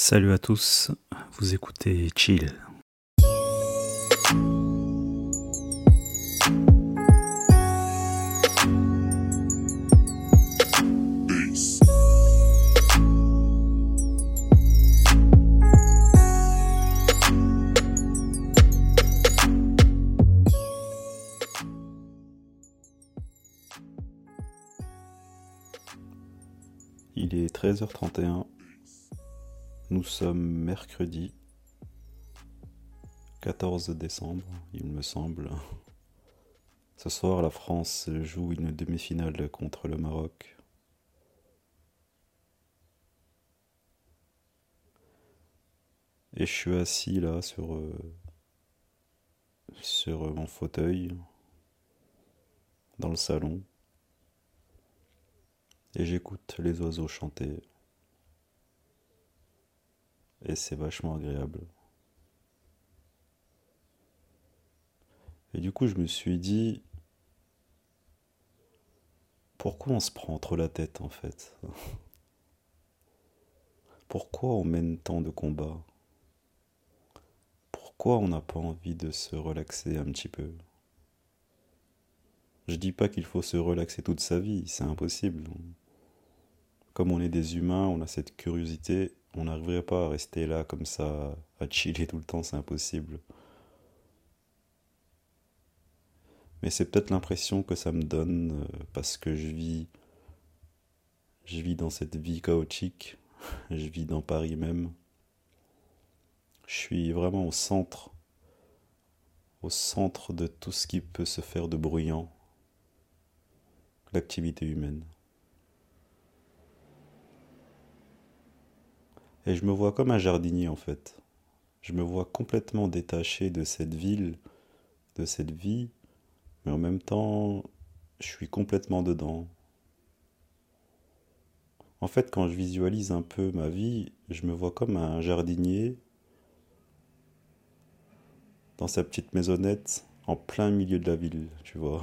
Salut à tous, vous écoutez Chill. Il est 13h31. Nous sommes mercredi 14 décembre, il me semble. Ce soir, la France joue une demi-finale contre le Maroc. Et je suis assis là sur, euh, sur mon fauteuil dans le salon et j'écoute les oiseaux chanter. Et c'est vachement agréable. Et du coup, je me suis dit, pourquoi on se prend trop la tête en fait? Pourquoi on mène tant de combats? Pourquoi on n'a pas envie de se relaxer un petit peu? Je dis pas qu'il faut se relaxer toute sa vie, c'est impossible. Comme on est des humains, on a cette curiosité on n'arriverait pas à rester là comme ça, à chiller tout le temps, c'est impossible. Mais c'est peut-être l'impression que ça me donne euh, parce que je vis, je vis dans cette vie chaotique, je vis dans Paris même. Je suis vraiment au centre, au centre de tout ce qui peut se faire de bruyant, l'activité humaine. Et je me vois comme un jardinier en fait. Je me vois complètement détaché de cette ville, de cette vie, mais en même temps, je suis complètement dedans. En fait, quand je visualise un peu ma vie, je me vois comme un jardinier dans sa petite maisonnette en plein milieu de la ville, tu vois.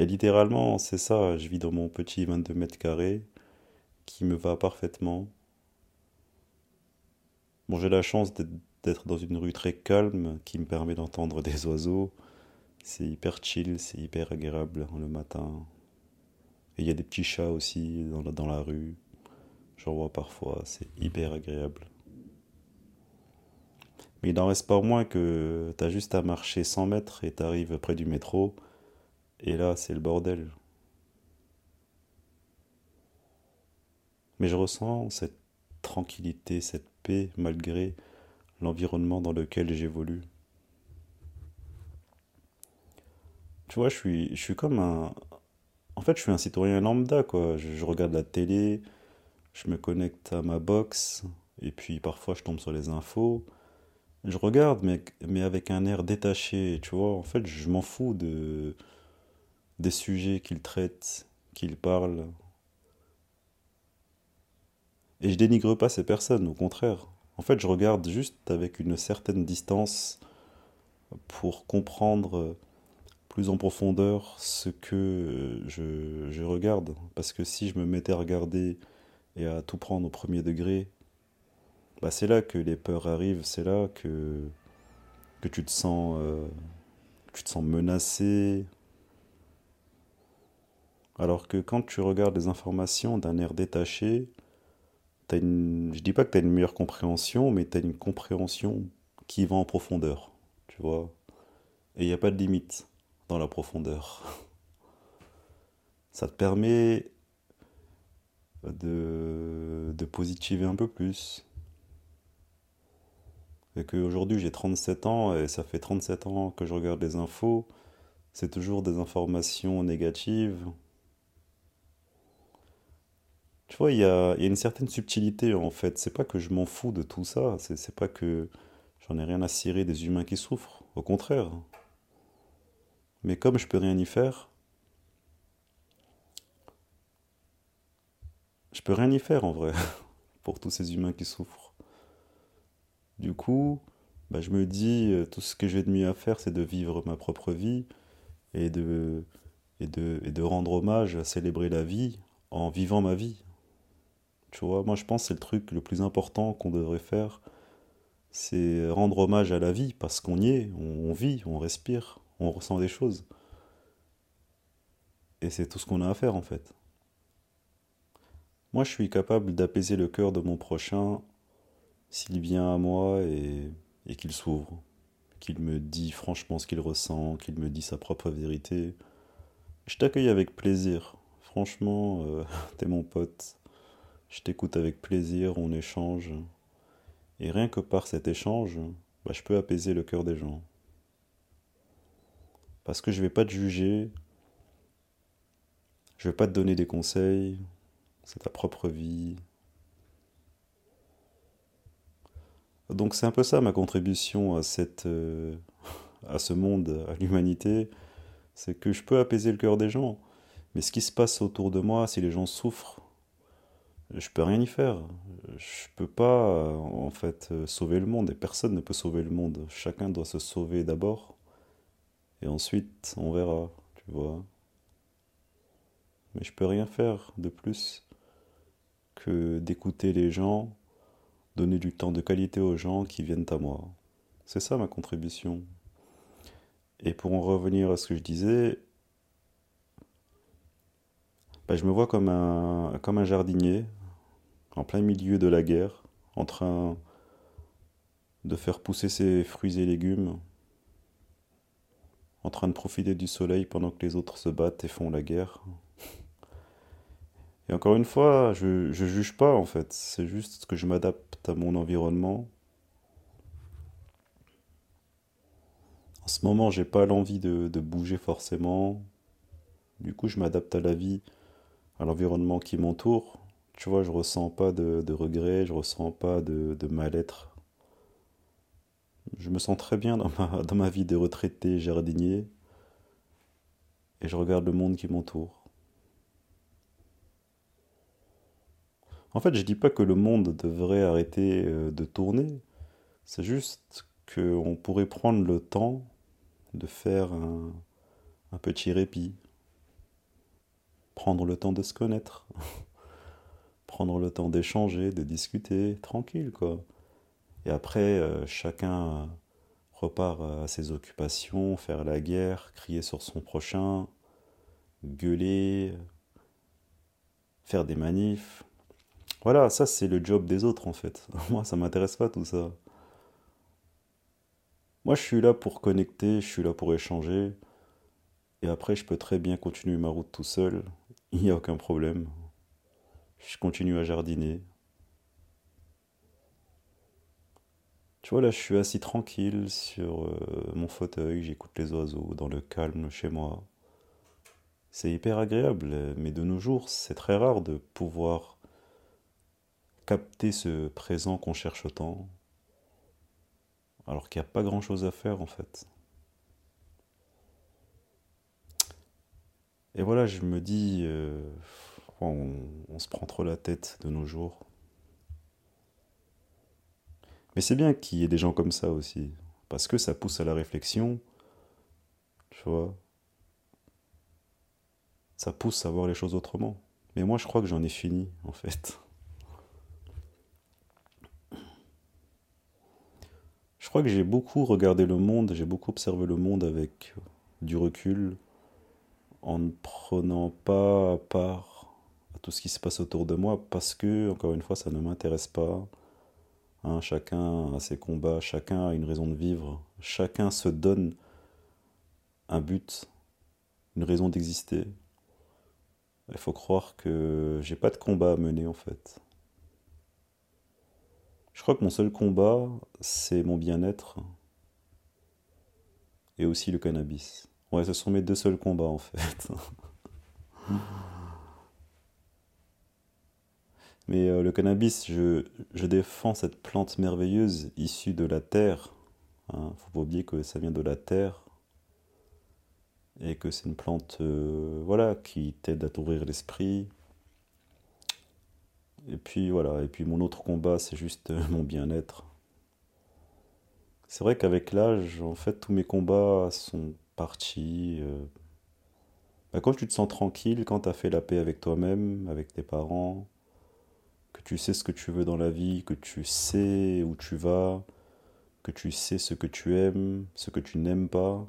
Et littéralement, c'est ça, je vis dans mon petit 22 mètres carrés qui me va parfaitement. Bon, j'ai la chance d'être dans une rue très calme qui me permet d'entendre des oiseaux. C'est hyper chill, c'est hyper agréable le matin. Et il y a des petits chats aussi dans la, rue. J'en vois parfois, c'est hyper agréable. Mais il n'en reste pas moins que t'as juste à marcher 100 mètres et t'arrives près du métro. Et là, c'est le bordel. Mais je ressens cette tranquillité, cette paix malgré l'environnement dans lequel j'évolue. Tu vois, je suis, je suis comme un... En fait, je suis un citoyen lambda, quoi. Je, regarde la télé, je me connecte à ma box, et puis parfois je tombe sur les infos. Je regarde, mais, mais avec un air détaché, tu vois. En fait, je m'en fous de, des sujets qu'ils traitent, qu'ils parlent. Et je dénigre pas ces personnes, au contraire. En fait, je regarde juste avec une certaine distance pour comprendre plus en profondeur ce que je, regarde. Parce que si je me mettais à regarder et à tout prendre au premier degré, bah c'est là que les peurs arrivent, c'est là que, euh, tu te sens menacé. Alors que quand tu regardes les informations d'un air détaché, une, je dis pas que tu as une meilleure compréhension, mais tu as une compréhension qui va en profondeur, tu vois. Et il n'y a pas de limite dans la profondeur. Ça te permet de, de positiver un peu plus. Et qu'aujourd'hui j'ai 37 ans et ça fait 37 ans que je regarde les infos, c'est toujours des informations négatives, tu vois, il y a, une certaine subtilité en fait. C'est pas que je m'en fous de tout ça. C'est pas que j'en ai rien à cirer des humains qui souffrent. Au contraire. Mais comme je peux rien y faire, je peux rien y faire en vrai pour tous ces humains qui souffrent. Du coup, bah, je me dis, euh, tout ce que j'ai de mieux à faire, c'est de vivre ma propre vie et de rendre hommage, à célébrer la vie en vivant ma vie Tu vois, moi je pense que c'est le truc le plus important qu'on devrait faire, c'est rendre hommage à la vie, parce qu'on y est, on, vit, on respire, on ressent des choses. Et c'est tout ce qu'on a à faire en fait. Moi je suis capable d'apaiser le cœur de mon prochain s'il vient à moi et, qu'il s'ouvre, qu'il me dit franchement ce qu'il ressent, qu'il me dit sa propre vérité. Je t'accueille avec plaisir. Franchement, euh, t'es mon pote. Je t'écoute avec plaisir, on échange. Et rien que par cet échange, bah, je peux apaiser le cœur des gens. Parce que je vais pas te juger, je vais pas te donner des conseils, c'est ta propre vie. Donc c'est un peu ça ma contribution à cette euh, à ce monde, à l'humanité, c'est que je peux apaiser le cœur des gens. Mais ce qui se passe autour de moi, si les gens souffrent, je peux rien y faire. Je peux pas, en fait, sauver le monde et personne ne peut sauver le monde. Chacun doit se sauver d'abord et ensuite on verra, tu vois. Mais je peux rien faire de plus que d'écouter les gens, donner du temps de qualité aux gens qui viennent à moi. C'est ça ma contribution. Et pour en revenir à ce que je disais, bah, je me vois comme un, comme un jardinier en plein milieu de la guerre, en train de faire pousser ses fruits et légumes, en train de profiter du soleil pendant que les autres se battent et font la guerre. Et encore une fois, je ne juge pas en fait, c'est juste que je m'adapte à mon environnement. En ce moment, j'ai pas l'envie de, de bouger forcément. Du coup, je m'adapte à la vie, à l'environnement qui m'entoure tu vois, je ressens pas de, de regret, je ressens pas de, de mal-être. Je me sens très bien dans ma, vie de retraité jardinier et je regarde le monde qui m'entoure. En fait, je dis pas que le monde devrait arrêter euh, de tourner, c'est juste qu'on pourrait prendre le temps de faire un petit répit, prendre le temps de se connaître. prendre le temps d'échanger, de discuter, tranquille quoi. Et après, euh, chacun repart à ses occupations, faire la guerre, crier sur son prochain, gueuler, faire des manifs. Voilà, ça c'est le job des autres en fait. Moi, ça m'intéresse pas tout ça. Moi, je suis là pour connecter, je suis là pour échanger. Et après, je peux très bien continuer ma route tout seul. Il n'y a aucun problème. Je continue à jardiner. Tu vois, là, je suis assis tranquille sur euh, mon fauteuil, j'écoute les oiseaux dans le calme chez moi. C'est hyper agréable, mais de nos jours, c'est très rare de pouvoir capter ce présent qu'on cherche autant, alors qu'il n'y a pas grand-chose à faire en fait. Et voilà, je me dis, euh, on, se prend trop la tête de nos jours. Mais c'est bien qu'il y ait des gens comme ça aussi, parce que ça pousse à la réflexion, tu vois. Ça pousse à voir les choses autrement. Mais moi, je crois que j'en ai fini, en fait. Je crois que j'ai beaucoup regardé le monde, j'ai beaucoup observé le monde avec du recul, en ne prenant pas part tout ce qui se passe autour de moi parce que, encore une fois, ça ne m'intéresse pas. Hein, chacun a ses combats, chacun a une raison de vivre, chacun se donne un but, une raison d'exister. Il faut croire que j'ai pas de combat à mener en fait. Je crois que mon seul combat, c'est mon bien-être et aussi le cannabis. Ouais, ce sont mes deux seuls combats en fait. Mais euh, le cannabis, je, défends cette plante merveilleuse issue de la terre. Il hein. faut pas oublier que ça vient de la terre et que c'est une plante euh, voilà, qui t'aide à t'ouvrir l'esprit. Et puis voilà, et puis mon autre combat, c'est juste euh, mon bien-être. C'est vrai qu'avec l'âge, en fait, tous mes combats sont partis. Bah, quand tu te sens tranquille, quand tu as fait la paix avec toi-même, avec tes parents, que tu sais ce que tu veux dans la vie, que tu sais où tu vas, que tu sais ce que tu aimes, ce que tu n'aimes pas.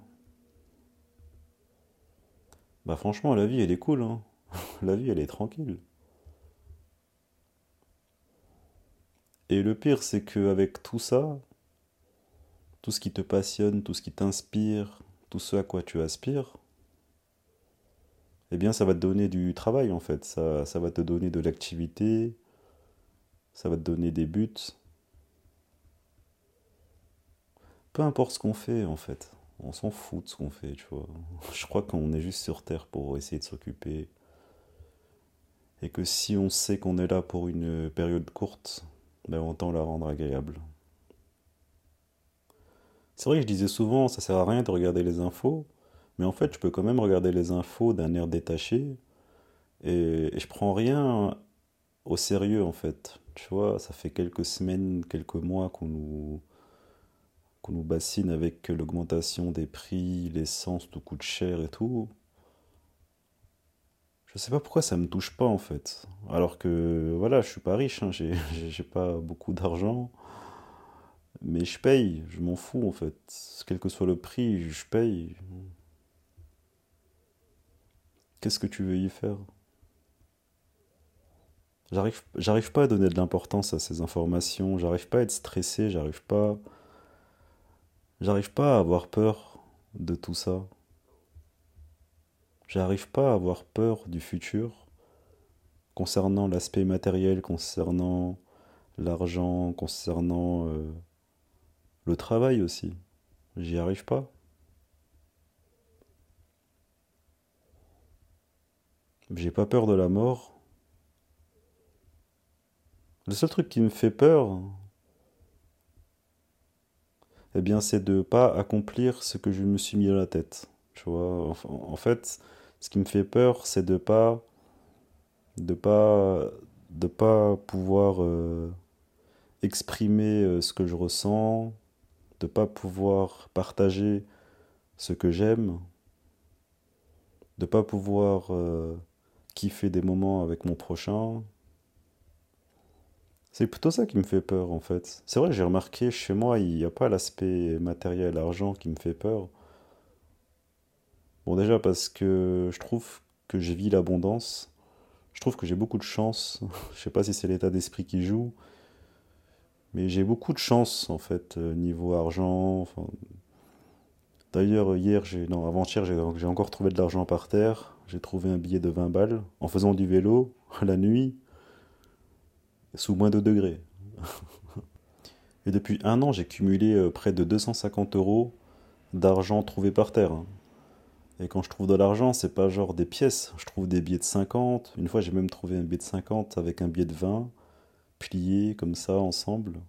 Bah franchement, la vie, elle est cool, hein. La vie, elle est tranquille. Et le pire, c'est qu'avec tout ça, tout ce qui te passionne, tout ce qui t'inspire, tout ce à quoi tu aspires, eh bien ça va te donner du travail en fait, ça, ça va te donner de l'activité, ça va te donner des buts. Peu importe ce qu'on fait en fait, on s'en fout de ce qu'on fait, tu vois. Je crois qu'on est juste sur Terre pour essayer de s'occuper. Et que si on sait qu'on est là pour une période courte, ben autant la rendre agréable. C'est vrai que je disais souvent, ça sert à rien de regarder les infos, mais en fait, je peux quand même regarder les infos d'un air détaché, et je prends rien au sérieux en fait. Tu vois, ça fait quelques semaines, quelques mois qu'on nous, qu'on nous bassine avec l'augmentation des prix, l'essence tout coûte cher et tout. Je sais pas pourquoi ça me touche pas en fait. Alors que voilà, je suis pas riche, hein, j'ai j'ai pas beaucoup d'argent, mais je paye, je m'en fous en fait. Quel que soit le prix, je paye. Qu'est-ce que tu veux y faire? J'arrive, j'arrive pas à donner de l'importance à ces informations, j'arrive pas à être stressé, j'arrive pas, j'arrive pas à avoir peur de tout ça. J'arrive pas à avoir peur du futur concernant l'aspect matériel, concernant l'argent, concernant euh, le travail aussi. J'y arrive pas. J'ai pas peur de la mort. Le seul truc qui me fait peur, eh bien, c'est de pas accomplir ce que je me suis mis à la tête. Tu vois, en, fait, ce qui me fait peur, c'est de pas, de pas, pas pouvoir euh, exprimer euh, ce que je ressens, de pas pouvoir partager ce que j'aime, de pas pouvoir euh, kiffer des moments avec mon prochain. C'est plutôt ça qui me fait peur en fait. C'est vrai, j'ai remarqué chez moi, il n'y a pas l'aspect matériel, argent qui me fait peur. Bon, déjà parce que je trouve que je vis l'abondance. Je trouve que j'ai beaucoup de chance. Je sais pas si c'est l'état d'esprit qui joue, mais j'ai beaucoup de chance en fait euh, niveau argent. D'ailleurs hier, j'ai non avant-hier, j'ai encore trouvé de l'argent par terre. J'ai trouvé un billet de 20 balles en faisant du vélo la nuit sous moins de degrés. Et depuis un an, j'ai cumulé euh, près de 250 euros d'argent trouvé par terre. hein. Et quand je trouve de l'argent, c'est pas genre des pièces. Je trouve des billets de 50. Une fois, j'ai même trouvé un billet de 50 avec un billet de 20, pliés comme ça, ensemble.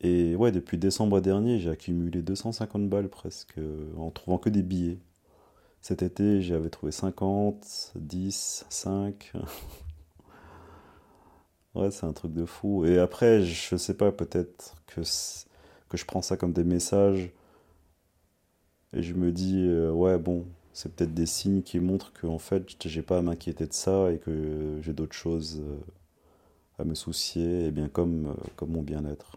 Et ouais, depuis décembre dernier, j'ai accumulé 250 balles presque, euh, en trouvant que des billets. Cet été, j'avais trouvé 50, 10, 5. Ouais, c'est un truc de fou. Et après, je sais pas, peut-être que, que je prends ça comme des messages et je me dis, euh, ouais, bon, c'est peut-être des signes qui montrent que en fait, j'ai pas à m'inquiéter de ça et que j'ai d'autres choses euh, à me soucier, et bien comme, euh, comme mon bien-être.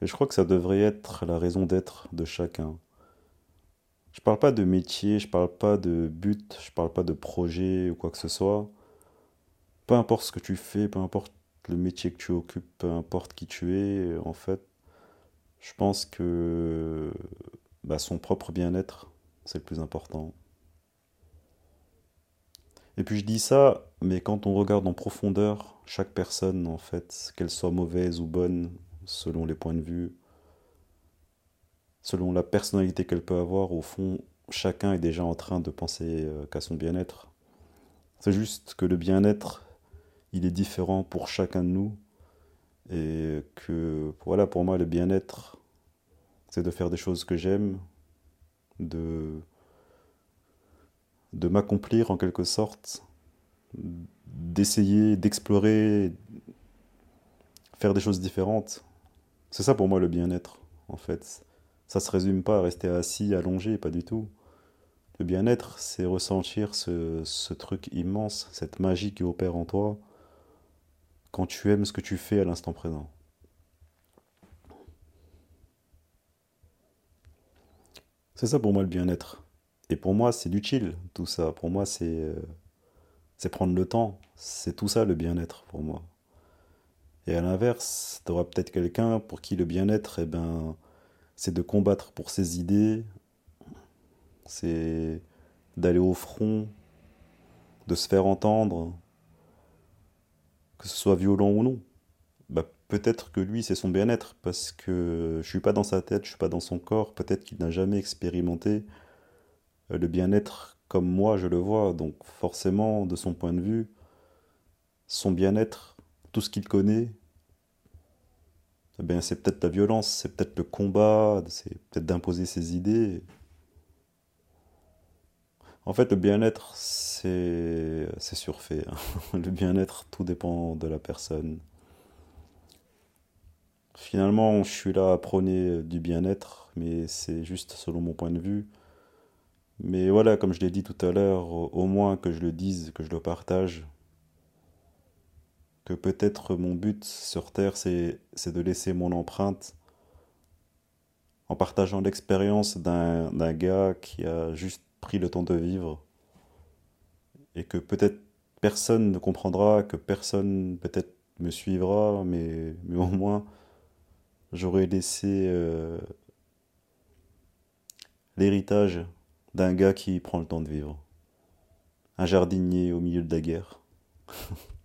Et je crois que ça devrait être la raison d'être de chacun. Je parle pas de métier, je parle pas de but, je parle pas de projet ou quoi que ce soit. Peu importe ce que tu fais, peu importe le métier que tu occupes, peu importe qui tu es, en fait, je pense que bah, son propre bien-être, c'est le plus important. Et puis je dis ça, mais quand on regarde en profondeur, chaque personne, en fait, qu'elle soit mauvaise ou bonne, selon les points de vue, selon la personnalité qu'elle peut avoir, au fond, chacun est déjà en train de penser euh, qu'à son bien-être. C'est juste que le bien-être, il est différent pour chacun de nous, et que, voilà, pour moi, le bien-être, c'est de faire des choses que j'aime, de, m'accomplir en quelque sorte, d'essayer, d'explorer, faire des choses différentes. C'est ça pour moi le bien-être, en fait. Ça se résume pas à rester assis, allongé, pas du tout. Le bien-être, c'est ressentir ce truc immense, cette magie qui opère en toi, quand tu aimes ce que tu fais à l'instant présent. C'est ça pour moi le bien-être. Et pour moi, c'est du chill, tout ça. Pour moi, c'est euh, c'est prendre le temps. C'est tout ça le bien-être pour moi. Et à l'inverse, tu auras peut-être quelqu'un pour qui le bien-être, eh ben, c'est de combattre pour ses idées, c'est d'aller au front, de se faire entendre, que ce soit violent ou non. Bah, peut-être que lui, c'est son bien-être, parce que je suis pas dans sa tête, je suis pas dans son corps, peut-être qu'il n'a jamais expérimenté euh, le bien-être comme moi je le vois, donc forcément, de son point de vue, son bien-être, tout ce qu'il connaît, eh c'est peut-être la violence, c'est peut-être le combat, c'est peut-être d'imposer ses idées. En fait, le bien-être, c'est surfait. Hein. Le bien-être, tout dépend de la personne. Finalement, je suis là à prôner du bien-être, mais c'est juste selon mon point de vue. Mais voilà, comme je l'ai dit tout à l'heure, au moins que je le dise, que je le partage, que peut-être mon but sur Terre, c'est de laisser mon empreinte en partageant l'expérience d'un gars qui a juste pris le temps de vivre et que peut-être personne ne comprendra, que personne peut-être me suivra, mais, mais au moins j'aurais laissé euh, l'héritage d'un gars qui prend le temps de vivre. Un jardinier au milieu de la guerre.